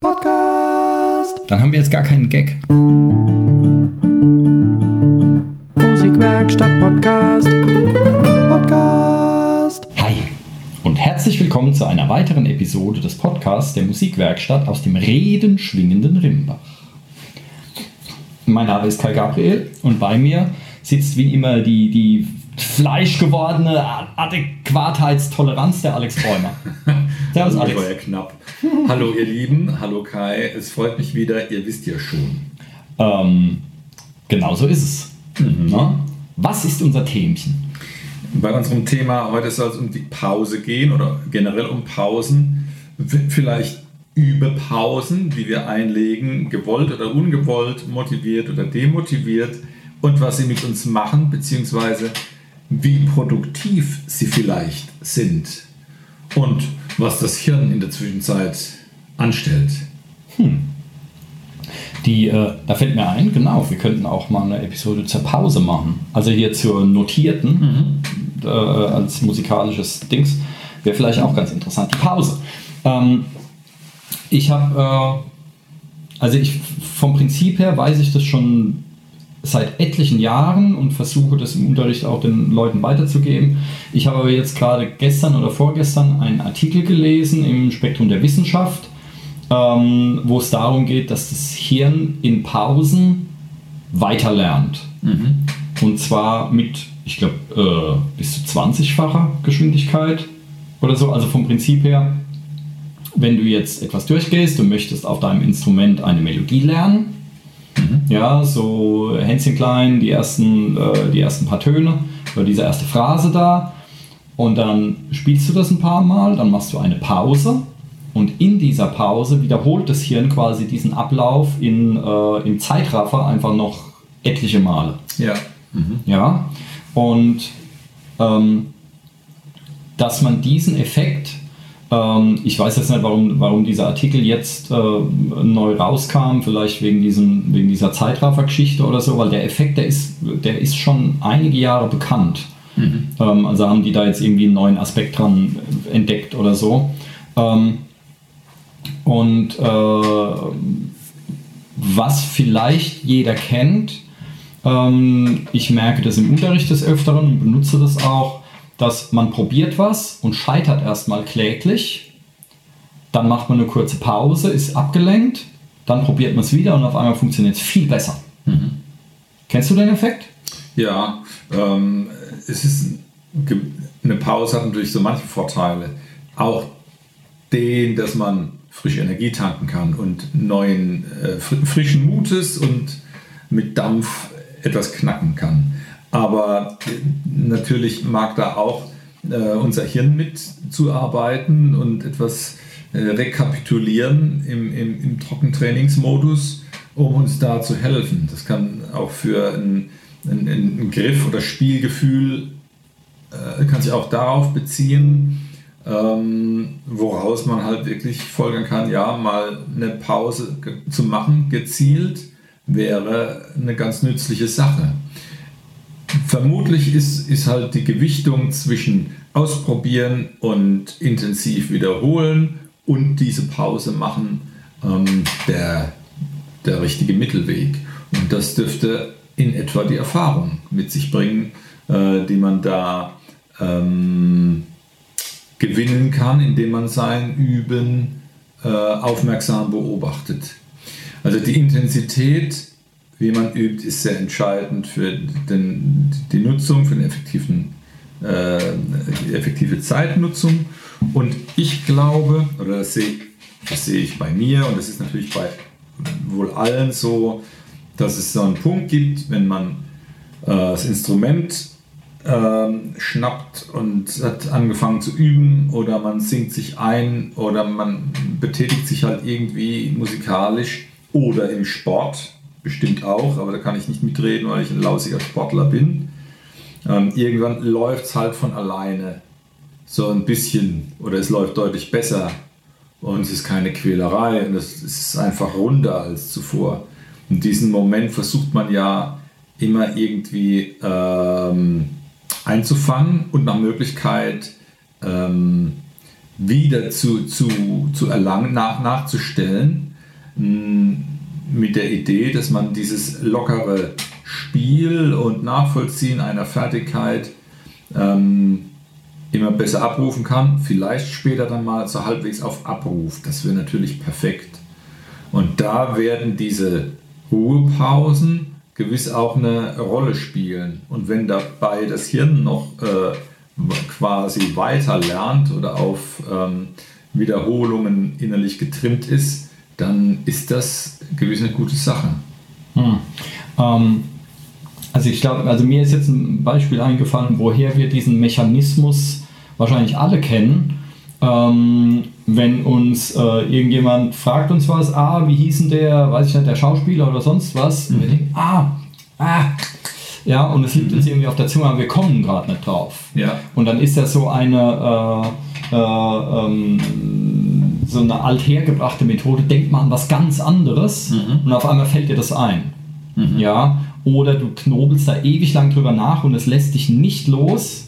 Podcast. Dann haben wir jetzt gar keinen Gag. Musikwerkstatt Podcast. Podcast. Hi und herzlich willkommen zu einer weiteren Episode des Podcasts der Musikwerkstatt aus dem Reden schwingenden Rimbach. Mein Name ist Kai Gabriel und bei mir sitzt wie immer die, die fleischgewordene Adäquatheitstoleranz der Alex Bäumer. Servus, Alex. Das war ja knapp. Hallo, ihr Lieben. Hallo, Kai. Es freut mich wieder. Ihr wisst ja schon. Ähm, genau so ist es. Mhm. Was ist unser Themchen? Bei unserem Thema heute soll es um die Pause gehen oder generell um Pausen. Vielleicht über Pausen, die wir einlegen, gewollt oder ungewollt, motiviert oder demotiviert und was sie mit uns machen, beziehungsweise wie produktiv sie vielleicht sind und was das Hirn in der Zwischenzeit anstellt. Hm. Die, äh, da fällt mir ein, genau, wir könnten auch mal eine Episode zur Pause machen. Also hier zur notierten, mhm. äh, als musikalisches Dings, wäre vielleicht auch ganz interessant. Die Pause. Ähm, ich habe, äh, also ich vom Prinzip her weiß ich das schon seit etlichen Jahren und versuche das im Unterricht auch den Leuten weiterzugeben. Ich habe aber jetzt gerade gestern oder vorgestern einen Artikel gelesen im Spektrum der Wissenschaft, ähm, wo es darum geht, dass das Hirn in Pausen weiterlernt. Mhm. Und zwar mit, ich glaube, äh, bis zu 20-facher Geschwindigkeit oder so. Also vom Prinzip her, wenn du jetzt etwas durchgehst, und möchtest auf deinem Instrument eine Melodie lernen, Mhm. Ja, so Hänschen klein, die ersten, äh, die ersten paar Töne oder diese erste Phrase da. Und dann spielst du das ein paar Mal, dann machst du eine Pause. Und in dieser Pause wiederholt das Hirn quasi diesen Ablauf in, äh, im Zeitraffer einfach noch etliche Male. Ja. Mhm. Ja. Und ähm, dass man diesen Effekt ähm, ich weiß jetzt nicht, warum, warum dieser Artikel jetzt äh, neu rauskam, vielleicht wegen, diesem, wegen dieser Zeitraffer-Geschichte oder so, weil der Effekt, der ist, der ist schon einige Jahre bekannt. Mhm. Ähm, also haben die da jetzt irgendwie einen neuen Aspekt dran entdeckt oder so. Ähm, und äh, was vielleicht jeder kennt, ähm, ich merke das im Unterricht des Öfteren und benutze das auch, dass man probiert was und scheitert erstmal kläglich. Dann macht man eine kurze Pause, ist abgelenkt, dann probiert man es wieder und auf einmal funktioniert es viel besser. Mhm. Kennst du den Effekt? Ja, ähm, es ist eine Pause hat natürlich so manche Vorteile. Auch den, dass man frische Energie tanken kann und neuen äh, frischen Mutes und mit Dampf etwas knacken kann. Aber natürlich mag da auch äh, unser Hirn mitzuarbeiten und etwas äh, rekapitulieren im, im, im Trockentrainingsmodus, um uns da zu helfen. Das kann auch für einen ein Griff oder Spielgefühl, äh, kann sich auch darauf beziehen, ähm, woraus man halt wirklich folgern kann, ja, mal eine Pause zu machen, gezielt, wäre eine ganz nützliche Sache vermutlich ist, ist halt die Gewichtung zwischen ausprobieren und intensiv wiederholen und diese Pause machen ähm, der, der richtige Mittelweg. Und das dürfte in etwa die Erfahrung mit sich bringen, äh, die man da ähm, gewinnen kann, indem man sein Üben äh, aufmerksam beobachtet. Also die Intensität wie man übt, ist sehr entscheidend für den, die Nutzung, für eine effektiven, äh, die effektive Zeitnutzung. Und ich glaube, oder das sehe, das sehe ich bei mir und das ist natürlich bei wohl allen so, dass es so einen Punkt gibt, wenn man äh, das Instrument äh, schnappt und hat angefangen zu üben oder man singt sich ein oder man betätigt sich halt irgendwie musikalisch oder im Sport bestimmt auch, aber da kann ich nicht mitreden, weil ich ein lausiger Sportler bin. Ähm, irgendwann läuft es halt von alleine so ein bisschen oder es läuft deutlich besser und es ist keine Quälerei und es, ist einfach runder als zuvor. Und diesen Moment versucht man ja immer irgendwie ähm, einzufangen und nach Möglichkeit ähm, wieder zu, zu, zu erlangen, nach, nachzustellen mh, mit der Idee, dass man dieses lockere Spiel und Nachvollziehen einer Fertigkeit ähm, immer besser abrufen kann. Vielleicht später dann mal so halbwegs auf Abruf. Das wäre natürlich perfekt. Und da werden diese Ruhepausen gewiss auch eine Rolle spielen. Und wenn dabei das Hirn noch äh, quasi weiter lernt oder auf ähm, Wiederholungen innerlich getrimmt ist, dann ist das gewiss eine gute Sache. Hm. Ähm, also ich glaube, also mir ist jetzt ein Beispiel eingefallen, woher wir diesen Mechanismus wahrscheinlich alle kennen. Ähm, wenn uns äh, irgendjemand fragt uns was, ah, wie hieß denn der, weiß ich nicht, der Schauspieler oder sonst was, mhm. und wir denken, ah, ah, ja, und es liegt uns irgendwie auf der Zunge, aber wir kommen gerade nicht drauf. Ja. Und dann ist das so eine, äh, äh, ähm, so eine althergebrachte Methode, denkt man an was ganz anderes mhm. und auf einmal fällt dir das ein. Mhm. Ja, oder du knobelst da ewig lang drüber nach und es lässt dich nicht los.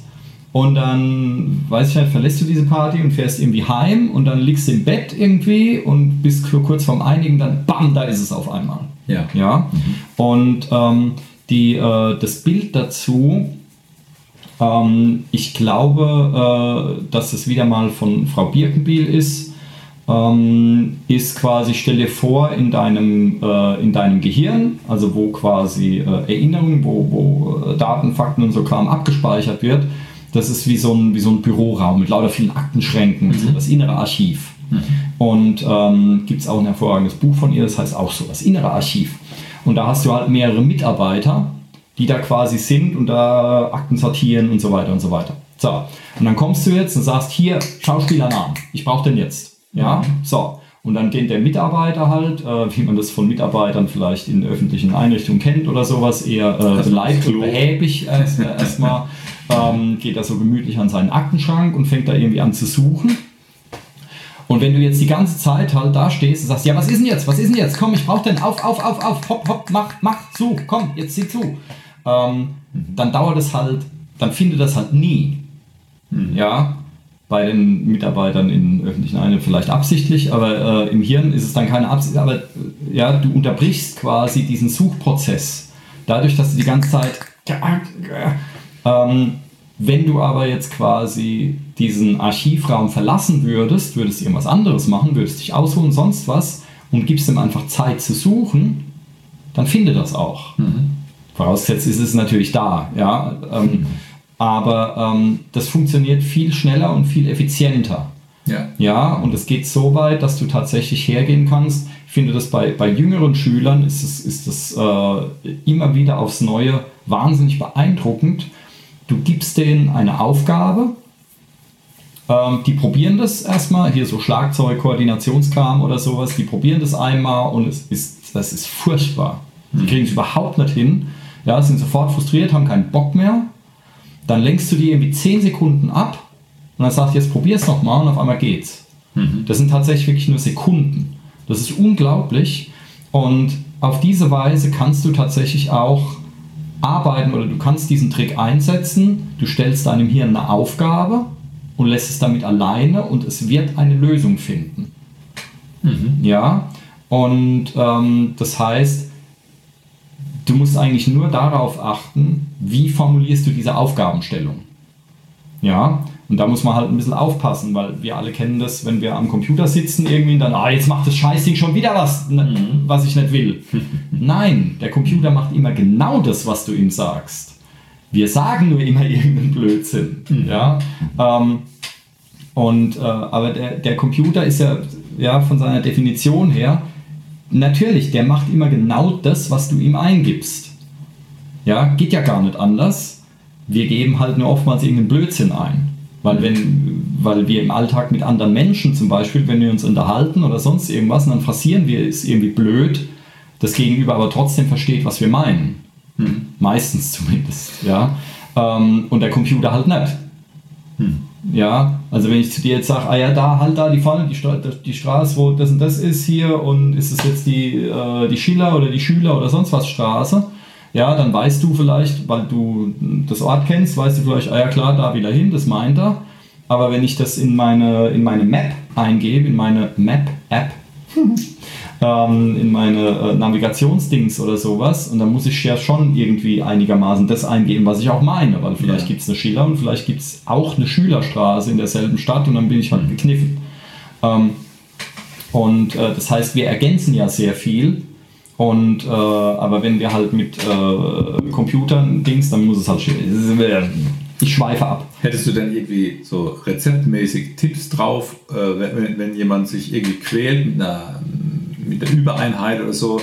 Und dann, weiß ich nicht, verlässt du diese Party und fährst irgendwie heim und dann liegst du im Bett irgendwie und bist kurz vorm Einigen, dann bam, da ist es auf einmal. Ja. ja? Mhm. Und ähm, die, äh, das Bild dazu, ähm, ich glaube, äh, dass es wieder mal von Frau Birkenbiel ist, ist quasi, stell dir vor, in deinem, äh, in deinem Gehirn, also wo quasi äh, Erinnerungen, wo, wo äh, Daten, Fakten und so Kram abgespeichert wird, das ist wie so ein, wie so ein Büroraum mit lauter vielen Aktenschränken, mhm. so das innere Archiv. Mhm. Und ähm, gibt es auch ein hervorragendes Buch von ihr, das heißt auch so, das innere Archiv. Und da hast du halt mehrere Mitarbeiter, die da quasi sind und da Akten sortieren und so weiter und so weiter. So, und dann kommst du jetzt und sagst, hier, Schauspielernamen, ich brauche den jetzt. Ja, mhm. so. Und dann geht der Mitarbeiter halt, äh, wie man das von Mitarbeitern vielleicht in öffentlichen Einrichtungen kennt oder sowas, eher äh, beleidigt und behäbig erstmal. Erst ähm, geht er so gemütlich an seinen Aktenschrank und fängt da irgendwie an zu suchen. Und wenn du jetzt die ganze Zeit halt da stehst und sagst, ja, was ist denn jetzt? Was ist denn jetzt? Komm, ich brauch denn auf, auf, auf, auf, hopp, hopp, mach, mach zu, komm, jetzt zieh zu. Ähm, dann dauert es halt, dann findet das halt nie. Mhm. Ja, bei den Mitarbeitern in öffentlichen Einrichtungen vielleicht absichtlich, aber äh, im Hirn ist es dann keine Absicht, aber äh, ja, du unterbrichst quasi diesen Suchprozess. Dadurch, dass du die ganze Zeit ähm, wenn du aber jetzt quasi diesen Archivraum verlassen würdest, würdest du irgendwas anderes machen, würdest dich ausholen, sonst was und gibst ihm einfach Zeit zu suchen, dann finde das auch. Mhm. Vorausgesetzt ist es natürlich da, ja. Ähm, mhm. Aber ähm, das funktioniert viel schneller und viel effizienter. Ja. ja, und es geht so weit, dass du tatsächlich hergehen kannst. Ich finde das bei, bei jüngeren Schülern ist es, ist es äh, immer wieder aufs Neue wahnsinnig beeindruckend, Du gibst denen eine Aufgabe, ähm, die probieren das erstmal, hier so Schlagzeug, Koordinationskram oder sowas, die probieren das einmal und es ist, das ist furchtbar. Die kriegen es überhaupt nicht hin, ja, sind sofort frustriert, haben keinen Bock mehr. Dann lenkst du die irgendwie 10 Sekunden ab und dann sagst du, jetzt probier es nochmal und auf einmal geht's. Mhm. Das sind tatsächlich wirklich nur Sekunden. Das ist unglaublich und auf diese Weise kannst du tatsächlich auch arbeiten oder du kannst diesen Trick einsetzen. Du stellst deinem Hirn eine Aufgabe und lässt es damit alleine und es wird eine Lösung finden. Mhm. Ja, und ähm, das heißt, du musst eigentlich nur darauf achten, wie formulierst du diese Aufgabenstellung. Ja, und da muss man halt ein bisschen aufpassen, weil wir alle kennen das, wenn wir am Computer sitzen irgendwie dann, ah, jetzt macht das Scheißding schon wieder was, mhm. was ich nicht will. Nein, der Computer macht immer genau das, was du ihm sagst. Wir sagen nur immer irgendeinen Blödsinn. Mhm. Ja? Ähm, und, äh, aber der, der Computer ist ja, ja von seiner Definition her, natürlich, der macht immer genau das, was du ihm eingibst. Ja, geht ja gar nicht anders. Wir geben halt nur oftmals irgendeinen Blödsinn ein. Weil, wenn, weil wir im Alltag mit anderen Menschen zum Beispiel, wenn wir uns unterhalten oder sonst irgendwas, dann passieren wir es irgendwie blöd, das Gegenüber aber trotzdem versteht, was wir meinen. Hm. Meistens zumindest, ja. Ähm, und der Computer halt nicht. Hm. Ja, also wenn ich zu dir jetzt sage, ah ja, da, halt da, die vorne, die, die Straße, wo das und das ist hier und ist es jetzt die, äh, die Schiller oder die Schüler oder sonst was Straße, ja, dann weißt du vielleicht, weil du das Ort kennst, weißt du vielleicht, ah ja klar, da wieder hin, das meint er. Aber wenn ich das in meine, in meine Map eingebe, in meine Map-App, ähm, in meine äh, Navigationsdings oder sowas und dann muss ich ja schon irgendwie einigermaßen das eingeben, was ich auch meine, weil vielleicht Ja. gibt es eine Schiller und vielleicht gibt es auch eine Schülerstraße in derselben Stadt und dann bin ich halt gekniffen. Ähm, und äh, das heißt, wir ergänzen ja sehr viel. Und, äh, aber wenn wir halt mit äh, Computern Dings, dann muss es halt. Ich schweife ab. Hättest du denn irgendwie so rezeptmäßig Tipps drauf, äh, wenn, wenn jemand sich irgendwie quält mit einer, mit einer Übereinheit oder so,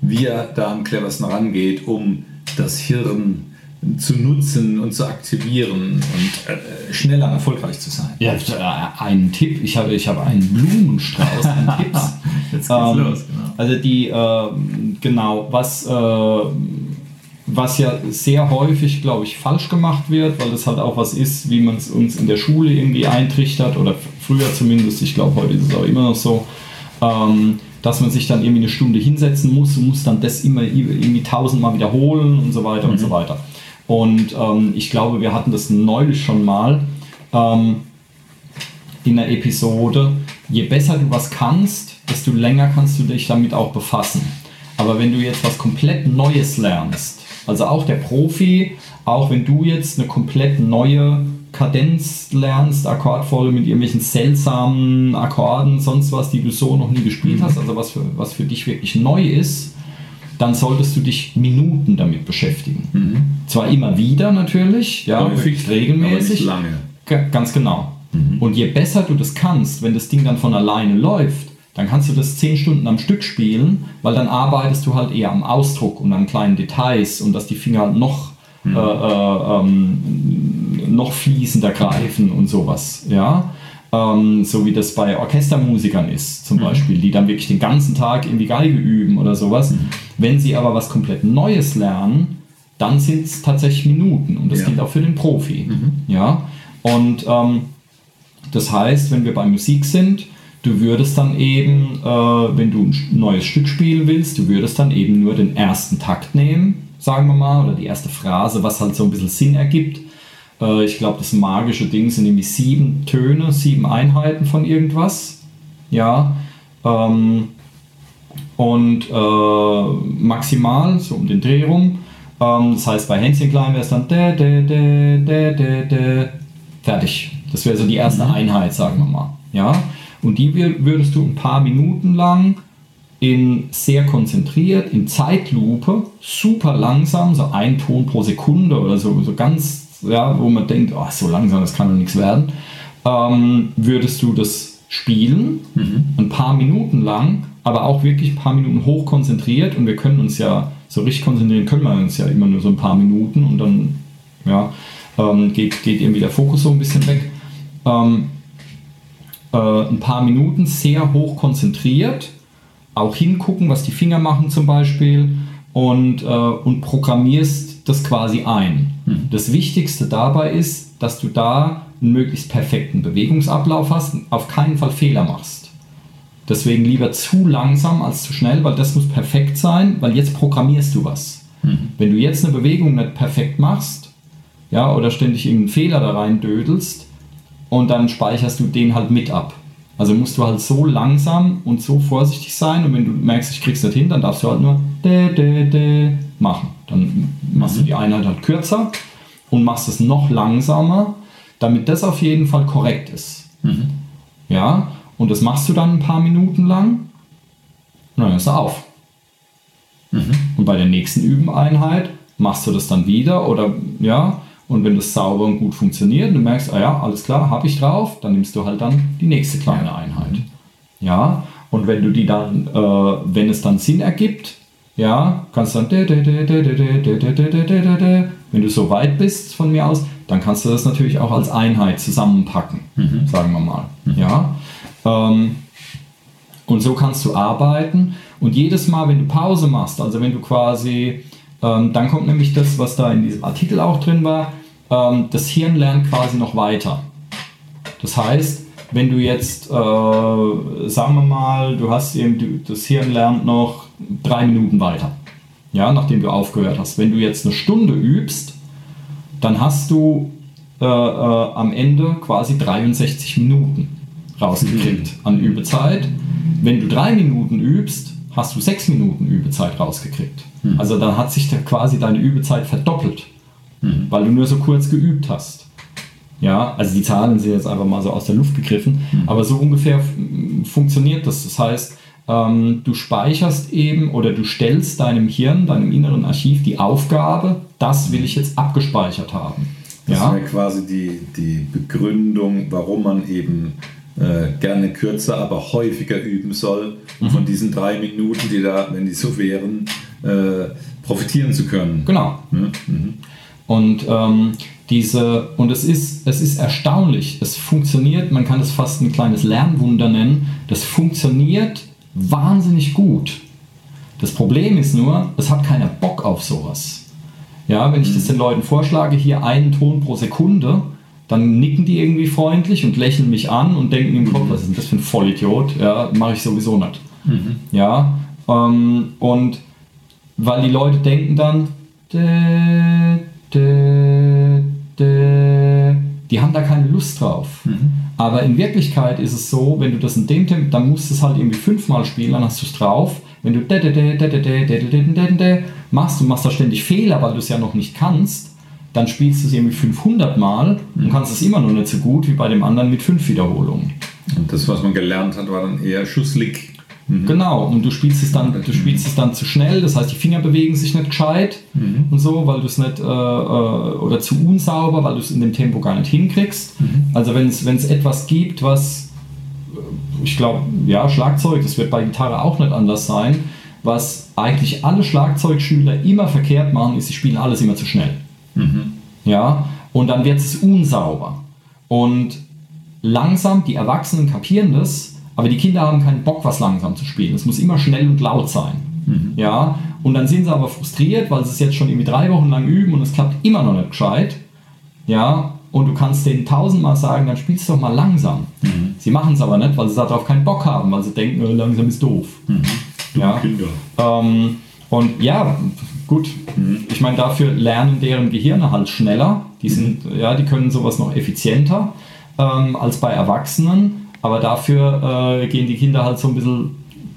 wie er da am cleversten rangeht, um das Hirn zu nutzen und zu aktivieren und äh, schneller erfolgreich zu sein? Ja, äh, einen Tipp. Ich habe, ich habe einen Blumenstrauß an Tipps. Jetzt geht's Ähm, los, genau. Also die, äh, genau, was, äh, was ja sehr häufig, glaube ich, falsch gemacht wird, weil das halt auch was ist, wie man es uns in der Schule irgendwie eintrichtert oder früher zumindest, ich glaube, heute ist es auch immer noch so, ähm, dass man sich dann irgendwie eine Stunde hinsetzen muss und muss dann das immer irgendwie tausendmal wiederholen und so weiter und so weiter. Und ähm, ich glaube, wir hatten das neulich schon mal. Ähm, in der Episode, je besser du was kannst, desto länger kannst du dich damit auch befassen. Aber wenn du jetzt was komplett Neues lernst, also auch der Profi, auch wenn du jetzt eine komplett neue Kadenz lernst, Akkordfolge mit irgendwelchen seltsamen Akkorden, sonst was, die du so noch nie gespielt hast, also was für, was für dich wirklich neu ist, dann solltest du dich Minuten damit beschäftigen. Zwar immer wieder natürlich, ja, Häufig, regelmäßig. aber nicht lange. Ga- Ganz genau. Und je besser du das kannst, wenn das Ding dann von alleine läuft, dann kannst du das zehn Stunden am Stück spielen, weil dann arbeitest du halt eher am Ausdruck und an kleinen Details und dass die Finger halt noch, äh, äh, ähm, noch fließender greifen und sowas. Ja? Ähm, so wie das bei Orchestermusikern ist, zum Beispiel, die dann wirklich den ganzen Tag irgendwie Geige üben oder sowas. Wenn sie aber was komplett Neues lernen, dann sind es tatsächlich Minuten und das Ja. gilt auch für den Profi. Ja? Und ähm, das heißt, wenn wir bei Musik sind, du würdest dann eben, äh, wenn du ein neues Stück spielen willst, du würdest dann eben nur den ersten Takt nehmen, sagen wir mal, oder die erste Phrase, was halt so ein bisschen Sinn ergibt. Äh, ich glaube, das magische Ding sind irgendwie sieben Töne, sieben Einheiten von irgendwas. Ja. Ähm, und äh, maximal, so um den Dreh rum. Ähm, das heißt, bei Hänschen Klein wäre es dann dä, dä, dä, dä, dä, dä. fertig. Das wäre so die erste Einheit, sagen wir mal. Ja? Und die wür- würdest du ein paar Minuten lang in sehr konzentriert, in Zeitlupe, super langsam, so ein Ton pro Sekunde oder so, so ganz, ja, wo man denkt, oh, so langsam, das kann doch nichts werden, ähm, würdest du das spielen, ein paar Minuten lang, aber auch wirklich ein paar Minuten hoch konzentriert und wir können uns ja so richtig konzentrieren, können wir uns ja immer nur so ein paar Minuten und dann ja, ähm, geht, geht irgendwie der Fokus so ein bisschen weg. Ähm, äh, ein paar Minuten sehr hoch konzentriert, auch hingucken, was die Finger machen zum Beispiel und, äh, und programmierst das quasi ein. Das Wichtigste dabei ist, dass du da einen möglichst perfekten Bewegungsablauf hast und auf keinen Fall Fehler machst. Deswegen lieber zu langsam als zu schnell, weil das muss perfekt sein, weil jetzt programmierst du was. Wenn du jetzt eine Bewegung nicht perfekt machst, ja, oder ständig irgendeinen Fehler da rein dödelst und dann speicherst du den halt mit ab. Also musst du halt so langsam und so vorsichtig sein und wenn du merkst, ich krieg's nicht hin, dann darfst du halt nur machen. Dann machst du die Einheit halt kürzer und machst es noch langsamer, damit das auf jeden Fall korrekt ist. Ja, und das machst du dann ein paar Minuten lang und dann hörst du auf. Und bei der nächsten Übeneinheit machst du das dann wieder oder ja, und wenn das sauber und gut funktioniert und du merkst, ah ja, alles klar, habe ich drauf, dann nimmst du halt dann die nächste kleine Einheit. Ja, und wenn du die dann, äh, wenn es dann Sinn ergibt, ja, kannst dann. Wenn du so weit bist von mir aus, dann kannst du das natürlich auch als Einheit zusammenpacken, mhm. sagen wir mal. Mhm. Ja. Ähm, und so kannst du arbeiten. Und jedes Mal, wenn du Pause machst, also wenn du quasi, ähm, dann kommt nämlich das, was da in diesem Artikel auch drin war, ähm, das Hirn lernt quasi noch weiter. Das heißt, wenn du jetzt, äh, sagen wir mal, du hast eben, du, das Hirn lernt noch drei Minuten weiter, ja, nachdem du aufgehört hast. Wenn du jetzt eine Stunde übst, dann hast du äh, äh, am Ende quasi 63 Minuten rausgekriegt an Übezeit. Wenn du drei Minuten übst, hast du sechs Minuten Übezeit rausgekriegt. Mhm. Also dann hat sich da quasi deine Übezeit verdoppelt, Mhm. weil du nur so kurz geübt hast. Ja, also die Zahlen sind jetzt einfach mal so aus der Luft gegriffen, aber so ungefähr funktioniert das. Das heißt, ähm, du speicherst eben oder du stellst deinem Hirn, deinem inneren Archiv die Aufgabe, das will ich jetzt abgespeichert haben. Das Ja, wäre quasi die, die Begründung, warum man eben äh, gerne kürzer, aber häufiger üben soll, um von diesen drei Minuten, die da, wenn die so wären, äh, profitieren zu können. genau. Mhm. Mhm. Und ähm, diese, und es ist, es ist erstaunlich, es funktioniert, man kann es fast ein kleines Lernwunder nennen, das funktioniert wahnsinnig gut. Das Problem ist nur, es hat keiner Bock auf sowas. Ja, wenn ich das den Leuten vorschlage, hier einen Ton pro Sekunde, dann nicken die irgendwie freundlich und lächeln mich an und denken im Kopf, was ist denn das für ein Vollidiot? Ja, mache ich sowieso nicht. Ja, ähm, und weil die Leute denken dann, die haben da keine Lust drauf. Aber in Wirklichkeit ist es so, wenn du das in dem Tempo, dann musst du es halt irgendwie fünfmal spielen, dann hast du es drauf. Wenn du machst du machst da ständig Fehler, weil du es ja noch nicht kannst, dann spielst du es irgendwie 500 Mal und kannst es immer noch nicht so gut wie bei dem anderen mit fünf Wiederholungen. Und das, was man gelernt hat, war dann eher Schusslick. Schusslick. Genau, und du spielst es dann, du spielst es dann zu schnell, das heißt, die Finger bewegen sich nicht gescheit und so, weil du es nicht, äh, äh, oder zu unsauber, weil du es in dem Tempo gar nicht hinkriegst. Also wenn es wenn es etwas gibt, was, äh, ich glaube, ja, Schlagzeug, das wird bei Gitarre auch nicht anders sein, was eigentlich alle Schlagzeugschüler immer verkehrt machen, ist, sie spielen alles immer zu schnell. Ja, und dann wird es unsauber. Und langsam, die Erwachsenen kapieren das, aber die Kinder haben keinen Bock, was langsam zu spielen. Es muss immer schnell und laut sein. Ja, und dann sind sie aber frustriert, weil sie es jetzt schon irgendwie drei Wochen lang üben und es klappt immer noch nicht gescheit. Ja, und du kannst denen tausendmal sagen, dann spielst du doch mal langsam. Sie machen es aber nicht, weil sie darauf keinen Bock haben, weil sie denken, äh, langsam ist doof. Ja. Kinder. Ähm, und ja, gut, ich meine, dafür lernen deren Gehirne halt schneller. Die, sind, ja, die können sowas noch effizienter ähm, als bei Erwachsenen, aber dafür äh, gehen die Kinder halt so ein bisschen,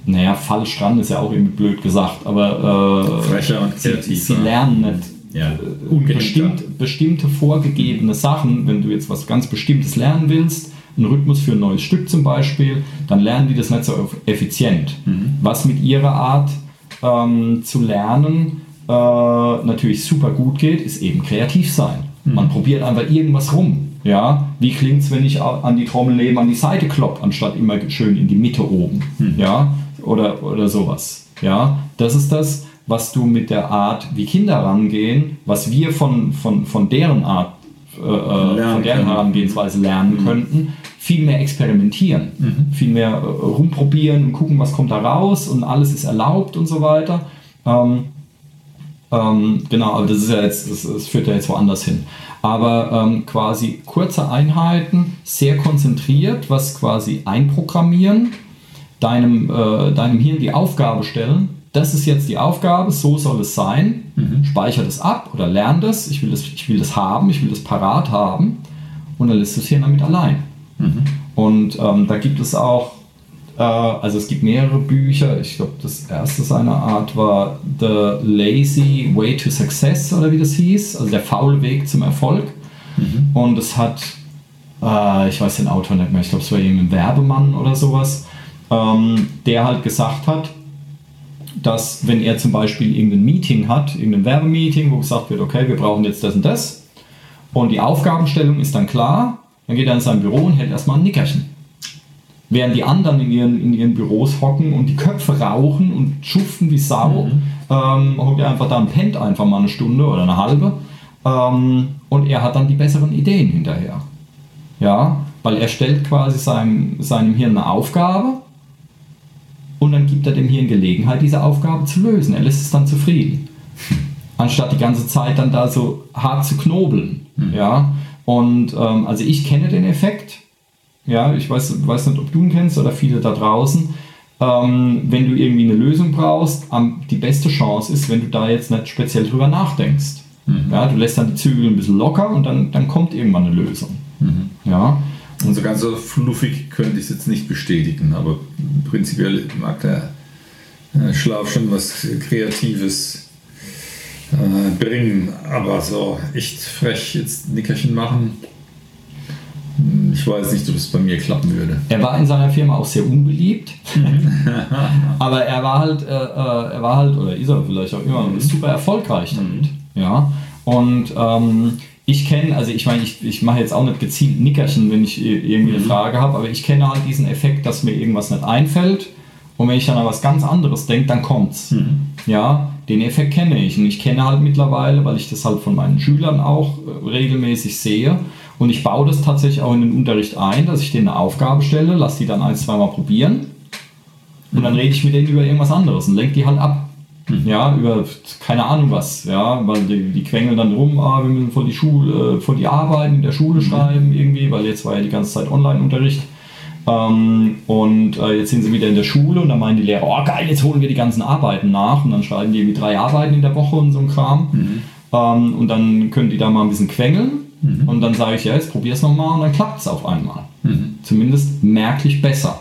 naja, falsch ran, ist ja auch irgendwie blöd gesagt, aber äh, Frecher und sie, kreativer. sie lernen nicht Ja, bestimmt, bestimmte vorgegebene Sachen, wenn du jetzt was ganz Bestimmtes lernen willst, einen Rhythmus für ein neues Stück zum Beispiel, dann lernen die das nicht so effizient. Was mit ihrer Art ähm, zu lernen äh, natürlich super gut geht, ist eben kreativ sein. Man probiert einfach irgendwas rum. Ja, wie klingt es, wenn ich an die Trommel neben an die Seite klopp, anstatt immer schön in die Mitte oben? Ja, oder, oder sowas. Ja, das ist das, was du mit der Art, wie Kinder rangehen, was wir von, von, von deren Art, äh, äh, von deren können. Herangehensweise lernen könnten, viel mehr experimentieren, viel mehr äh, rumprobieren und gucken, was kommt da raus und alles ist erlaubt und so weiter. Ähm, ähm, genau, aber das ist ja jetzt, das, das führt ja jetzt woanders hin. Aber ähm, quasi kurze Einheiten, sehr konzentriert, was quasi einprogrammieren, deinem, äh, deinem Hirn die Aufgabe stellen, das ist jetzt die Aufgabe, so soll es sein, speicher das ab oder lern das, ich will das, ich will das haben, ich will das parat haben. Und dann lässt du das Hirn damit allein. Und ähm, da gibt es auch, also es gibt mehrere Bücher. Ich glaube, das erste seiner Art war The Lazy Way to Success oder wie das hieß, also der faule Weg zum Erfolg. Und es hat, äh, ich weiß den Autor nicht mehr, ich glaube, es war irgendein Werbemann oder sowas, ähm, der halt gesagt hat, dass wenn er zum Beispiel irgendein Meeting hat, irgendein Werbemeeting, wo gesagt wird, okay, wir brauchen jetzt das und das, und die Aufgabenstellung ist dann klar, dann geht er in sein Büro und hält erstmal ein Nickerchen. Während die anderen in ihren, in ihren Büros hocken und die Köpfe rauchen und schuften wie Sau, ähm, hockt er einfach da und pennt einfach mal eine Stunde oder eine halbe. Ähm, und er hat dann die besseren Ideen hinterher. Ja, weil er stellt quasi seinem, seinem Hirn eine Aufgabe und dann gibt er dem Hirn Gelegenheit, diese Aufgabe zu lösen. Er lässt es dann zufrieden. Anstatt die ganze Zeit dann da so hart zu knobeln. Ja, und ähm, also ich kenne den Effekt. Ja, ich weiß, weiß nicht, ob du ihn kennst oder viele da draußen. Ähm, wenn du irgendwie eine Lösung brauchst, am, die beste Chance ist, wenn du da jetzt nicht speziell drüber nachdenkst. Ja, du lässt dann die Zügel ein bisschen locker und dann, dann kommt irgendwann eine Lösung. Ja, Und so ganz so fluffig könnte ich es jetzt nicht bestätigen, aber prinzipiell mag der äh, Mittagsschlaf schon was Kreatives äh, bringen, aber so echt frech jetzt Nickerchen machen. Ich weiß nicht, ob es bei mir klappen würde. Er war in seiner Firma auch sehr unbeliebt, aber er war halt, äh, äh, er war halt, oder ist er vielleicht auch immer, ist super erfolgreich damit. Ja, und ähm, ich kenne, also ich meine, ich, ich mache jetzt auch nicht gezielt Nickerchen, wenn ich irgendwie eine Frage habe, aber ich kenne halt diesen Effekt, dass mir irgendwas nicht einfällt. Und wenn ich dann an was ganz anderes denke, dann kommt's. Ja, den Effekt kenne ich. Und ich kenne halt mittlerweile, weil ich das halt von meinen Schülern auch äh, regelmäßig sehe. Und ich baue das tatsächlich auch in den Unterricht ein, dass ich denen eine Aufgabe stelle, lasse die dann ein, zweimal probieren. Und dann rede ich mit denen über irgendwas anderes und lenke die halt ab. Ja, über keine Ahnung was, ja, weil die, die quengeln dann rum, ah, wir müssen voll die Schule, äh, voll die Arbeiten in der Schule schreiben irgendwie, weil jetzt war ja die ganze Zeit Online-Unterricht. Ähm, und äh, jetzt sind sie wieder in der Schule und dann meinen die Lehrer, oh geil, jetzt holen wir die ganzen Arbeiten nach und dann schreiben die irgendwie drei Arbeiten in der Woche und so ein Kram. Ähm, und dann können die da mal ein bisschen quengeln und dann sage ich, ja, jetzt probier's nochmal und dann klappt es auf einmal. Zumindest merklich besser.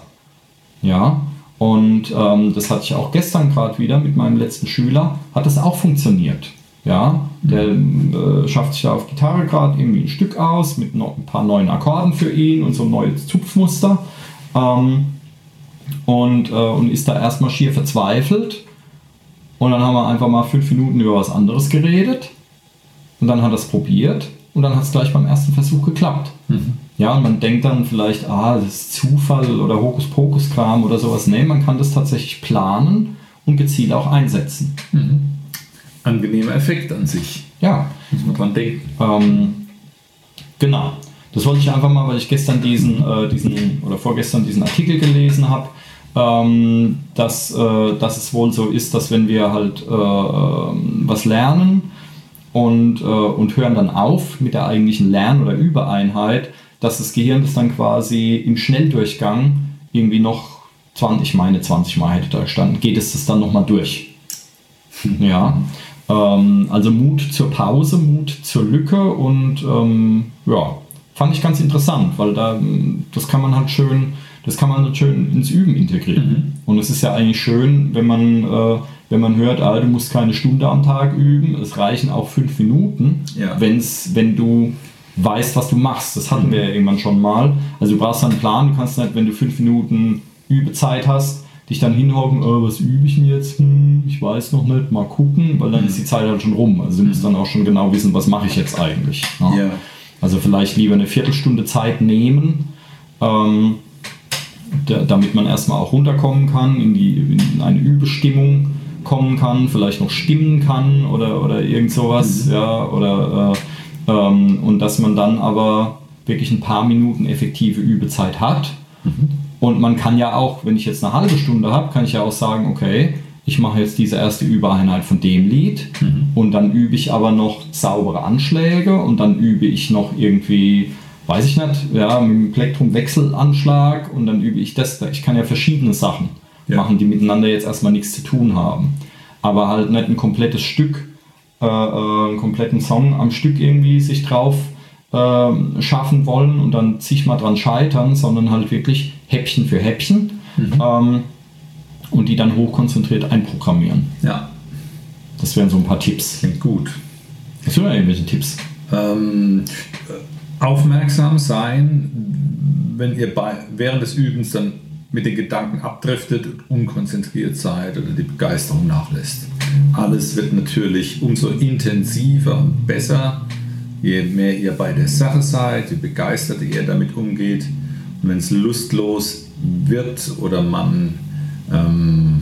Ja, und ähm, das hatte ich auch gestern gerade wieder mit meinem letzten Schüler, hat das auch funktioniert. Ja, der äh, schafft sich da auf Gitarre gerade irgendwie ein Stück aus mit noch ein paar neuen Akkorden für ihn und so ein neues Zupfmuster. Ähm, und, äh, und ist da erstmal schier verzweifelt. Und dann haben wir einfach mal fünf Minuten über was anderes geredet. Und dann hat er es probiert und dann hat es gleich beim ersten Versuch geklappt. Ja, und man denkt dann vielleicht, ah, das ist Zufall oder Hokuspokus-Kram oder sowas. Nee, man kann das tatsächlich planen und gezielt auch einsetzen. Angenehmer Effekt an sich. Ja, Muss man dran denken. ähm, genau. Das wollte ich einfach mal, weil ich gestern diesen, äh, diesen oder vorgestern diesen Artikel gelesen habe, ähm, dass, äh, dass es wohl so ist, dass wenn wir halt äh, ähm, was lernen und, äh, und hören dann auf mit der eigentlichen Lern- oder Übereinheit, dass das Gehirn das dann quasi im Schnelldurchgang irgendwie noch 20, ich meine 20 Mal hätte da gestanden, geht es das dann nochmal durch. Ja, ähm, also Mut zur Pause, Mut zur Lücke und ähm, ja, fand ich ganz interessant, weil da ähm, das kann man halt schön, das kann man halt schön ins Üben integrieren. Und es ist ja eigentlich schön, wenn man, äh, wenn man hört, ah, du musst keine Stunde am Tag üben, es reichen auch fünf Minuten, Ja. wenn's, wenn du weißt, was du machst. Das hatten wir ja irgendwann schon mal. Also du brauchst einen Plan, du kannst nicht, wenn du fünf Minuten Übezeit hast, dich dann hinhocken, oh, was übe ich denn jetzt? Hm, ich weiß noch nicht, mal gucken, weil dann ist die Zeit halt schon rum. Also du musst dann auch schon genau wissen, was mache ich jetzt eigentlich. ne? Ja. Also vielleicht lieber eine Viertelstunde Zeit nehmen, ähm, da, damit man erstmal auch runterkommen kann, in, die, in eine Übestimmung kommen kann, vielleicht noch stimmen kann oder, oder irgend sowas, ja, oder äh, ähm, und dass man dann aber wirklich ein paar Minuten effektive Übezeit hat. Und man kann ja auch, wenn ich jetzt eine halbe Stunde habe, kann ich ja auch sagen, okay, ich mache jetzt diese erste Übereinheit von dem Lied und dann übe ich aber noch saubere Anschläge und dann übe ich noch irgendwie, weiß ich nicht, ja, mit dem Plektrumwechselanschlag und dann übe ich das. Ich kann ja verschiedene Sachen Ja. machen, die miteinander jetzt erstmal nichts zu tun haben. Aber halt nicht ein komplettes Stück, äh, äh, einen kompletten Song am Stück irgendwie sich drauf ähm, schaffen wollen und dann zigmal dran scheitern, sondern halt wirklich Häppchen für Häppchen ähm, und die dann hochkonzentriert einprogrammieren. Ja, Das wären so ein paar Tipps. klingt gut. Hast du da irgendwelche Tipps? Ähm, äh, aufmerksam sein, wenn ihr bei, während des Übens dann mit den Gedanken abdriftet und unkonzentriert seid oder die Begeisterung nachlässt. Alles wird natürlich umso intensiver und besser, je mehr ihr bei der Sache seid, je begeisterter ihr damit umgeht. Und wenn es lustlos wird oder man ähm,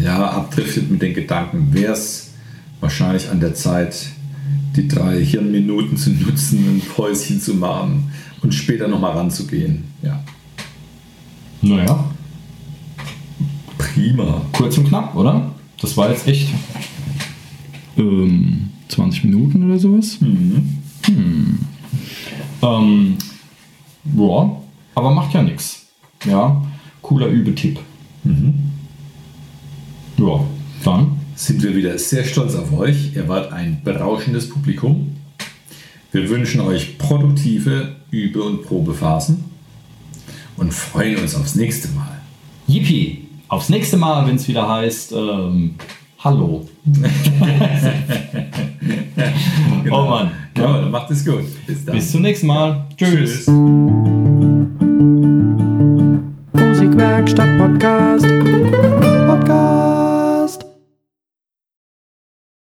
ja, abdriftet mit den Gedanken, wäre es wahrscheinlich an der Zeit, die drei Hirnminuten zu nutzen, ein Päuschen zu machen und später nochmal ranzugehen. Ja, Naja, prima. kurz und knapp, oder? Das war jetzt echt ähm, 20 Minuten oder sowas. Mhm. Ähm, ja, aber macht ja nichts. Ja, cooler Übetipp. Ja, dann. Sind wir wieder sehr stolz auf euch. Ihr wart ein berauschendes Publikum. Wir wünschen euch produktive Übe- und Probephasen und freuen uns aufs nächste Mal. Yippie! aufs nächste Mal, wenn es wieder heißt, ähm, Hallo. Genau. Oh Mann. Ja, dann macht es gut. Bis dann. Bis zum nächsten Mal. Tschüss. Tschüss. Musikwerkstatt Podcast. Podcast.